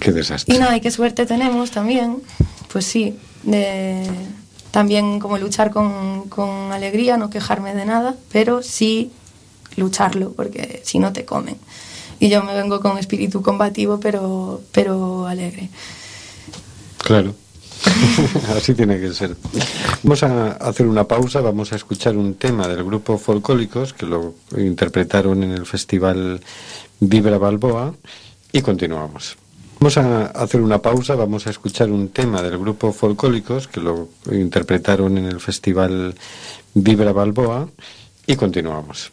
Qué desastre. Y nada, y qué suerte tenemos también, pues sí, de también como luchar con, con alegría, no quejarme de nada, pero sí lucharlo, porque si no te comen. Y yo me vengo con espíritu combativo, pero, pero alegre. Claro. [laughs] Así tiene que ser. Vamos a hacer una pausa, vamos a escuchar un tema del grupo Folcólicos que lo interpretaron en el festival Vibra Balboa y continuamos. Vamos a hacer una pausa, vamos a escuchar un tema del grupo Folcólicos que lo interpretaron en el festival Vibra Balboa y continuamos.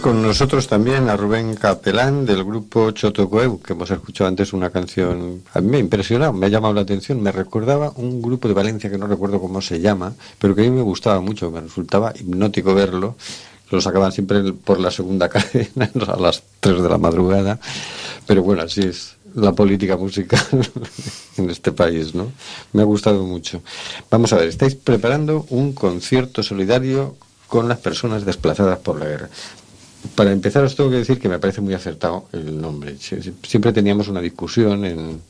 Con nosotros también a Rubén Capelán del grupo Chotocoeu, que hemos escuchado antes una canción. A mí me ha impresionado, me ha llamado la atención. Me recordaba un grupo de Valencia que no recuerdo cómo se llama, pero que a mí me gustaba mucho, me resultaba hipnótico verlo. Lo sacaban siempre por la segunda [laughs] cadena a las 3 de la madrugada. Pero bueno, así es la política musical [laughs] en este país, ¿no? Me ha gustado mucho. Vamos a ver, estáis preparando un concierto solidario con las personas desplazadas por la guerra. Para empezar os tengo que decir que me parece muy acertado el nombre. Sie- sie- Siempre teníamos una discusión en,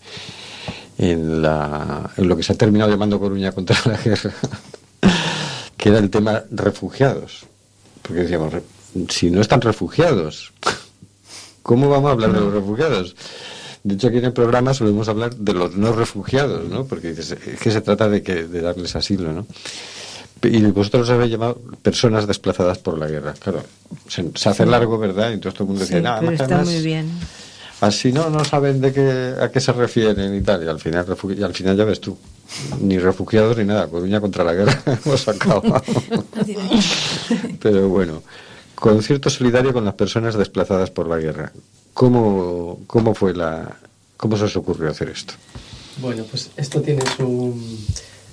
en, la, en lo que se ha terminado llamando Coruña contra la guerra, [laughs] que era el tema refugiados. Porque decíamos, si no están refugiados, [laughs] ¿cómo vamos a hablar de los refugiados? De hecho, aquí en el programa solemos hablar de los no refugiados, ¿no? Porque es que se trata de, que, de darles asilo, ¿no? Y vosotros os habéis llamado personas desplazadas por la guerra. Claro, se, se hace largo, ¿verdad? Y entonces todo el mundo Sí, decía, nada, pero más, está más, muy bien. así no, no saben de qué, a qué se refieren y tal. Y al final, y al final ya ves tú, ni refugiados ni nada, Coruña contra la guerra [laughs] hemos acabado. Pero bueno, concierto solidario con las personas desplazadas por la guerra. ¿Cómo, cómo fue la, cómo se os ocurrió hacer esto? Bueno, pues esto tiene su,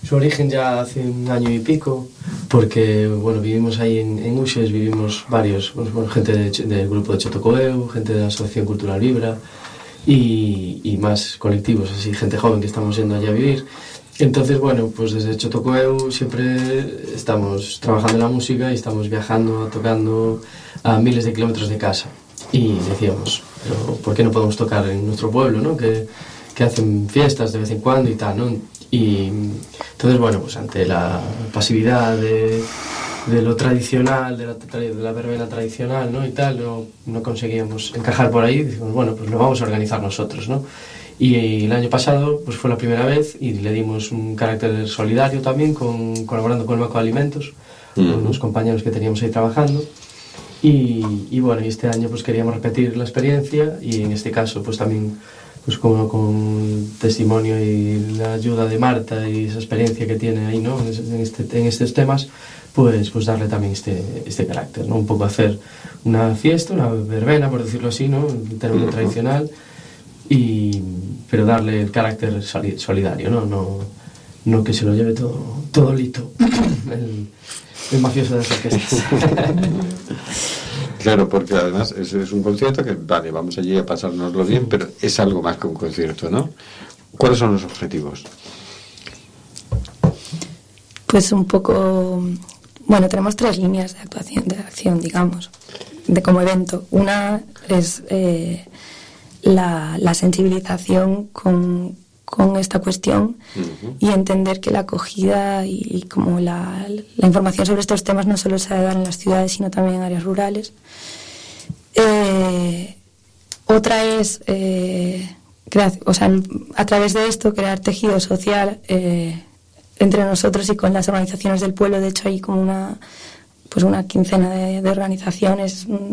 su origen ya hace un año y pico, porque bueno, vivimos ahí en, en Uxes, vivimos varios, bueno, gente del grupo de Chotocoeu, gente de la Asociación Cultural Vibra y, y más colectivos, así, gente joven que estamos yendo allá a vivir. Entonces, bueno, pues desde Chotocoeu siempre estamos trabajando en la música y estamos viajando, tocando a miles de kilómetros de casa. Y decíamos, pero ¿por qué no podemos tocar en nuestro pueblo, no? Que, que hacen fiestas de vez en cuando y tal, ¿no? Y entonces, bueno, pues ante la pasividad de, de lo tradicional, de la, de la verbena tradicional, ¿no? Y tal, no, no conseguíamos encajar por ahí, decimos, bueno, pues lo vamos a organizar nosotros, ¿no? Y el año pasado, pues fue la primera vez y le dimos un carácter solidario también, con, colaborando con el Banco de Alimentos, con unos compañeros que teníamos ahí trabajando. Y, y bueno, este año pues queríamos repetir la experiencia y en este caso pues también pues como con testimonio y la ayuda de Marta y esa experiencia que tiene ahí ¿no? en, es- en este, en estos temas pues, pues darle también este, este carácter, ¿no? un poco hacer una fiesta, una verbena por decirlo así, ¿no? en término tradicional y, pero darle el carácter soli- solidario, ¿no? No, no que se lo lleve todo, todo lito [laughs] el, el mafioso de las orquestas. [laughs] Claro, porque además es, un concierto que, vale, vamos allí a pasárnoslo bien, pero es algo más que un concierto, ¿no? ¿Cuáles son los objetivos? Pues un poco, bueno, tenemos tres líneas de actuación, de acción, digamos, de como evento. Una es eh, la sensibilización con, con esta cuestión y entender que la acogida y, y como la, la información sobre estos temas no solo se da en las ciudades, sino también en áreas rurales. Eh, otra es, eh, o sea, a través de esto, crear tejido social eh, entre nosotros y con las organizaciones del pueblo. De hecho, hay como una, pues una quincena de, de organizaciones mm,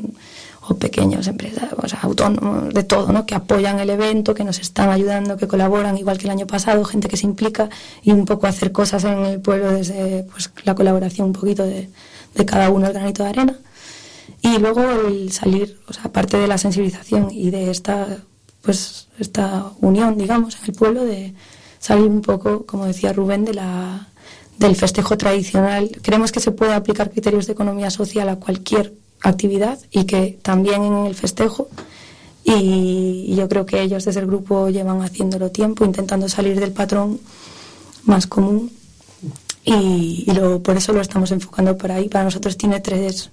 o pequeños empresas, o sea, autónomos, de todo, ¿no? que apoyan el evento, que nos están ayudando, que colaboran, igual que el año pasado, gente que se implica y un poco hacer cosas en el pueblo desde pues, la colaboración un poquito de, de cada uno, el granito de arena. Y luego el salir, o sea, aparte de la sensibilización y de esta, pues, esta unión, digamos, en el pueblo, de salir un poco, como decía Rubén, de la, del festejo tradicional. Creemos que se puede aplicar criterios de economía social a cualquier actividad y que también en el festejo. Y, yo creo que ellos desde el grupo llevan haciéndolo tiempo, intentando salir del patrón más común. Y, y lo, por eso lo estamos enfocando por ahí. Para nosotros tiene tres,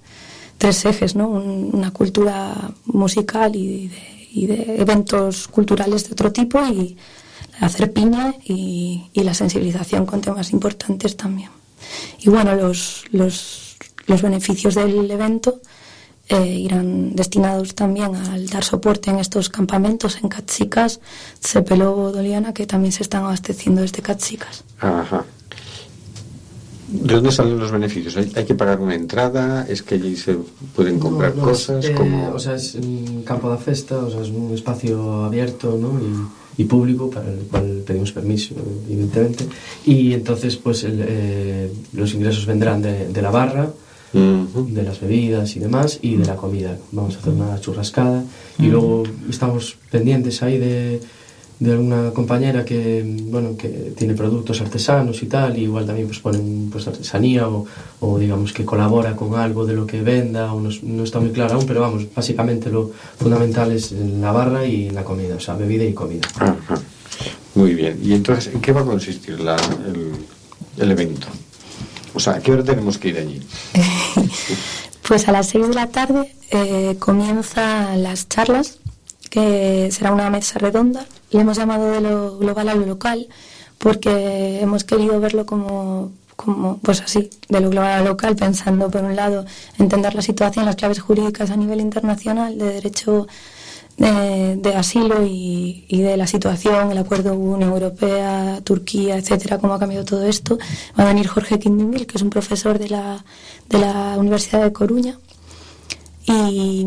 tres ejes, ¿no? Un- una cultura musical y de, y de eventos culturales de otro tipo y hacer piña y, la sensibilización con temas importantes también. Y bueno, los, los beneficios del evento eh, irán destinados también al dar soporte en estos campamentos en Catsicas, Cepelo Doliana, que también se están abasteciendo desde Catsicas. Ajá. ¿De dónde salen los beneficios? ¿Hay, hay que pagar una entrada? ¿Es que allí se pueden comprar No, no, cosas? eh, como... O sea, es un campo de festa, o sea, es un espacio abierto ¿no? y, y público para el cual pedimos permiso, evidentemente. Y entonces, pues el, eh, los ingresos vendrán de, de la barra, Ujú. de las bebidas y demás y de la comida. Vamos a hacer una churrascada y luego estamos pendientes ahí de, de alguna compañera que bueno que tiene productos artesanos y tal, y igual también pues ponen pues artesanía o, o digamos que colabora con algo de lo que venda o no, no está muy claro aún, pero vamos, básicamente lo fundamental es la barra y la comida, o sea, bebida y comida. Ajá. Muy bien. ¿Y entonces en qué va a consistir la- el, el evento? O sea, ¿a qué hora tenemos que ir allí? [laughs] Pues a las 6 de la tarde eh, comienzan las charlas, que será una mesa redonda. Le hemos llamado de lo global a lo local, porque hemos querido verlo como, como pues así, de lo global a lo local, pensando, por un lado, entender la situación, las claves jurídicas a nivel internacional de derecho de, asilo y, de la situación, el acuerdo Unión Europea, Turquía, etcétera, cómo ha cambiado todo esto. Va a venir Jorge Quindimil, que es un profesor de la, de la Universidad de Coruña. Y,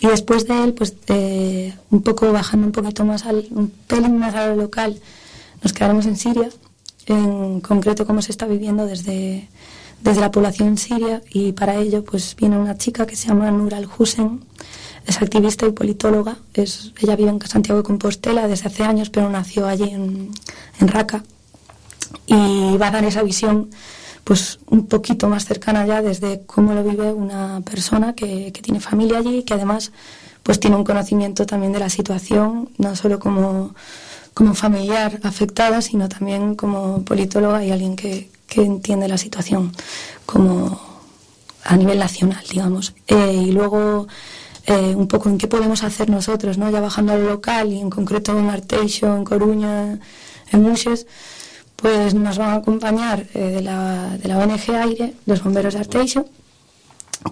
y después de él, pues eh, un poco bajando un poquito más al, un pelín más a lo local, nos quedaremos en Siria, en concreto cómo se está viviendo desde, desde la población siria y para ello pues viene una chica que se llama Nur al-Hussein, es activista y politóloga, es, ella vive en Santiago de Compostela desde hace años pero nació allí en, en Raqqa y va a dar esa visión pues un poquito más cercana ya desde cómo lo vive una persona que, que tiene familia allí y que además pues tiene un conocimiento también de la situación, no solo como, como familiar afectada, sino también como politóloga y alguien que, que entiende la situación como a nivel nacional, digamos. Eh, y luego eh, un poco en qué podemos hacer nosotros, ¿no? ya bajando al local y en concreto en Arteixo, en Coruña, en Muxes, pues nos van a acompañar eh, de, la, de la ONG Aire, los bomberos de Arteixo,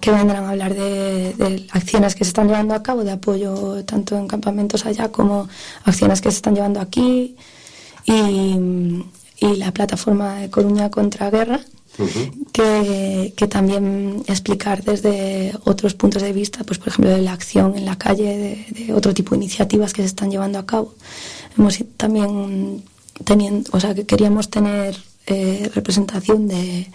que vendrán a hablar de, de acciones que se están llevando a cabo, de apoyo tanto en campamentos allá como acciones que se están llevando aquí, y, y la plataforma de Coruña contra Guerra, que, también explicar desde otros puntos de vista, pues por ejemplo de la acción en la calle, de, de otro tipo de iniciativas que se están llevando a cabo. Hemos también teniendo, o sea que queríamos tener eh, representación de,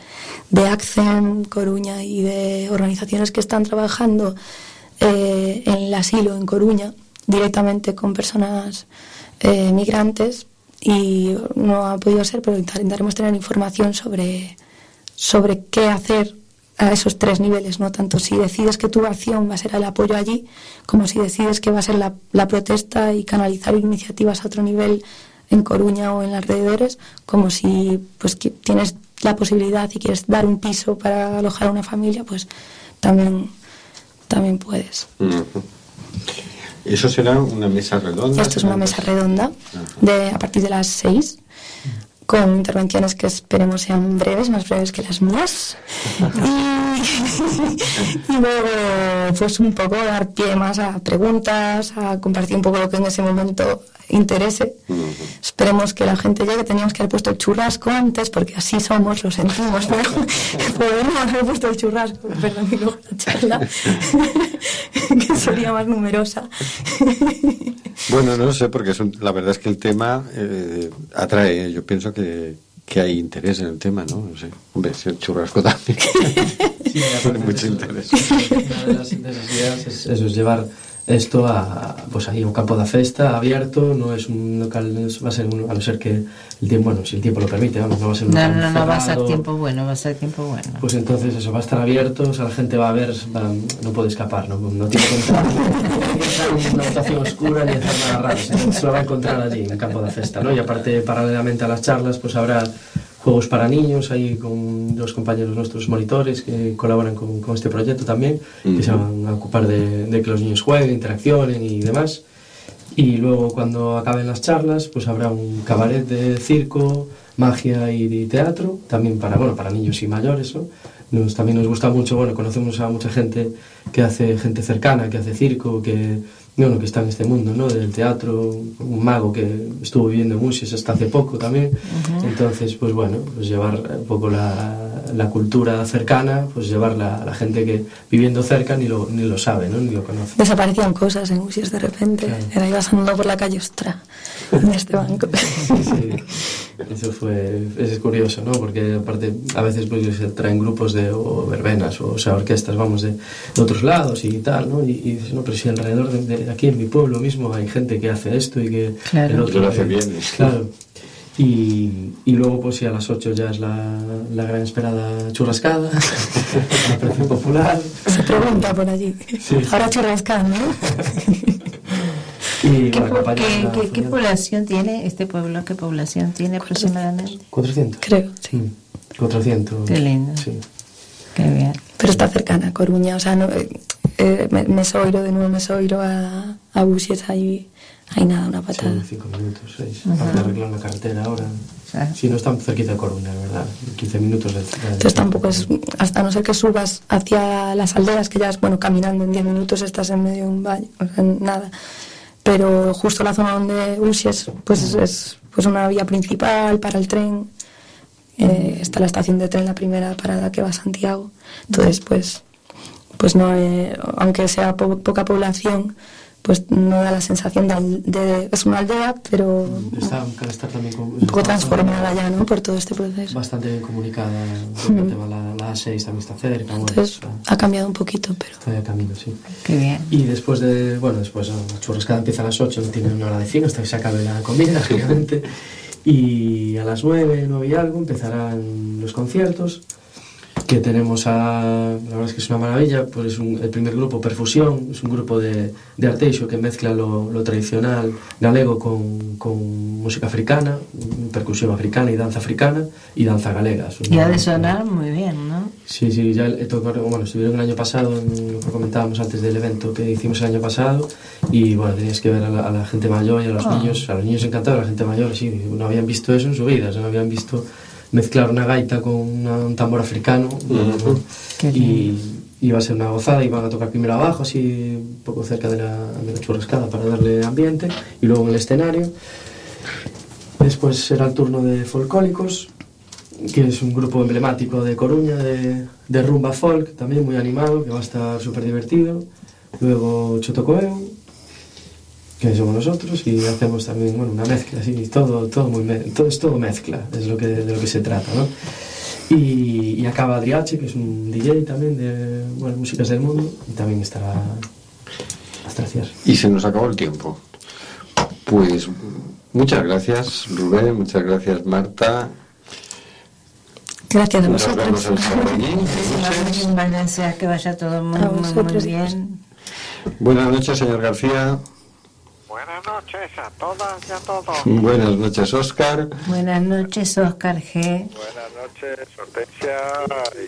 de Accen, Coruña y de organizaciones que están trabajando eh, en el asilo en Coruña directamente con personas eh, migrantes y no ha podido ser, pero intentaremos tener información sobre, sobre qué hacer a esos tres niveles, ¿no? Tanto si decides que tu acción va a ser el apoyo allí, como si decides que va a ser la, la protesta y canalizar iniciativas a otro nivel en Coruña o en los alrededores, como si pues que tienes la posibilidad y quieres dar un piso para alojar a una familia, pues también, también puedes. Eso será una mesa redonda. Esto es una mesa redonda de, a partir de las seis con intervenciones que esperemos sean breves, más breves que las mías. [laughs] [laughs] Y, luego, pues un poco dar pie más a preguntas, a compartir un poco lo que en ese momento interese. Esperemos que la gente llegue. Teníamos que haber puesto el churrasco antes, porque así somos, lo sentimos, pero [laughs] podemos haber puesto el churrasco, perdón, y luego la charla, [laughs] que sería más numerosa. Bueno, no sé, porque es un- la verdad es que el tema eh, atrae. Yo pienso que, que hay interés en el tema, ¿no? No sé. Hombre, si el churrasco también. Sí, [laughs] mucho interés. Una de, las, ideas es, eso, es llevar esto a, pues ahí un campo de festa abierto, no es un local, va a ser un, a no ser que el tiempo, bueno, si el tiempo lo permite, vamos, no va a ser un No, local no, no va a ser tiempo bueno, va a ser tiempo bueno. Pues entonces eso va a estar abierto, o sea, la gente va a ver, va- no puede escapar, no, no tiene entrar en una habitación oscura ni hacer nada raro, se, se lo va a encontrar allí en el campo de festa, ¿no? Y aparte, paralelamente a las charlas, pues habrá juegos para niños ahí con dos compañeros nuestros monitores que colaboran con, con este proyecto también, que se van a ocupar de, de que los niños jueguen, interaccionen y demás. Y luego cuando acaben las charlas, pues habrá un cabaret de circo, magia y teatro, también para, bueno, para niños y mayores, ¿no? Nos, también nos gusta mucho, bueno, conocemos a mucha gente que hace, gente cercana, que hace circo, que, bueno, que está en este mundo, ¿no? Del teatro, un mago que estuvo viviendo en Musis hasta hace poco también. Entonces, pues bueno, pues llevar un poco la, la cultura cercana, pues llevarla a la gente que viviendo cerca ni lo, ni lo sabe, ¿no? Ni lo conoce. Desaparecían cosas en Usias de repente. Claro. Era ibas andando por la calle, ostra, en este banco. [laughs] Sí. Eso fue, es curioso, ¿no? Porque aparte a veces pues se traen grupos de o verbenas o, o sea, orquestas, vamos, de, de otros lados y tal, ¿no? Y, y dices, no, pero si alrededor de, de aquí en mi pueblo mismo hay gente que hace esto y que Claro. el otro Lo hace bien. Claro. Y, y luego, pues, sí, a las 8 ya es la, la gran esperada churrascada, [laughs] a precio popular. Se pregunta por allí. Sí. Ahora churrascando, ¿no? [laughs] Y, ¿Qué, po- qué- qué- qué población tiene este pueblo? ¿Qué población tiene aproximadamente? 400. Creo, sí. Mm, 400. Qué lindo. Sí. Qué bien. Pero está cercana a Coruña, o sea, no, eh, eh, Me- Mesoiro, de nuevo Mesoiro a, a Busies, ahí, ahí nada, una patada. Sí, 5 minutos, 6. Aparte arreglar la carretera ahora. Claro. Sí, no están cerquita de Coruña, la verdad. 15 minutos de. de- Entonces tampoco es, hasta no ser que subas hacia las aldeas, que ya es, bueno, caminando en 10 minutos estás en medio de un valle, o sea, nada. Pero justo la zona donde Busies, pues es, es, pues una vía principal para el tren. Eh, está la estación de tren, la primera parada que va a Santiago. Entonces, pues, pues no, eh, aunque sea po- poca población, pues no da la sensación de, al- de- es una aldea, pero Está, cara, está también con- un poco transformada ya, ¿no? Por todo este proceso. Bastante bien comunicada. tema, la, la A6 también está cerca. Bueno, Entonces está, ha cambiado un poquito, pero está de camino, sí. Qué bien. Y después de, bueno, después no, la churrascada empieza a las 8, no tiene una hora de fin hasta que se acabe la comida, [laughs] lógicamente. Y a las 9, 9 y algo empezarán los conciertos, que tenemos a, la verdad es que es una maravilla, pues es un- el primer grupo, Perfusión, es un grupo de, de arteixo que mezcla lo, lo tradicional galego con, con música africana, percusión africana y danza africana y danza galega. Es Y ha de sonar muy bien, ¿no? Sí, sí, ya tocado, bueno, estuvieron el año pasado, en lo que comentábamos antes del evento que hicimos el año pasado, y bueno, tenías que ver a la, a la gente mayor y a los Ah. niños, a los niños encantados, a la gente mayor, sí, no habían visto eso en su vida, no habían visto mezclar una gaita con una- un tambor africano, ¿no? Qué y iba a ser una gozada, iban a tocar primero abajo, así un poco cerca de la, de la churrascada para darle ambiente, y luego en el escenario. Después será el turno de Folcólicos, que es un grupo emblemático de Coruña, de, de rumba folk, también muy animado, que va a estar súper divertido. Luego Chotocoeo, que somos nosotros, y hacemos también bueno, una mezcla, así, todo, todo, muy me- todo es todo mezcla, es lo que, de lo que se trata, ¿no? Y, y acaba Adriache, que es un DJ también de bueno, músicas del mundo, y también estará hasta gracias. Y se nos acabó el tiempo. Pues muchas gracias, Rubén, muchas gracias, Marta. gracias a Nos vemos vosotros. el sábado. [laughs] Muchísimas gracias, que vaya todo muy, muy, bien. Buenas noches, señor García. Buenas noches a todas y a todos. Buenas noches, Oscar. Buenas noches, Oscar G. Buenas noches, Hortensia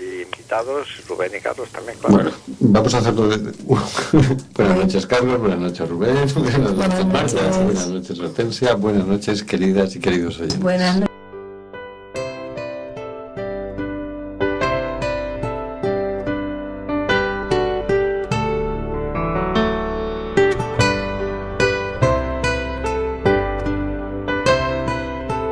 y invitados, Rubén y Carlos también. claro. Bueno, vamos a hacerlo de... [laughs] buenas noches, Carlos. Buenas noches, Rubén. [laughs] Buenas noches, Buenas Marta. noches. Buenas noches, Hortensia. Buenas noches, queridas y queridos oyentes. Buenas noches.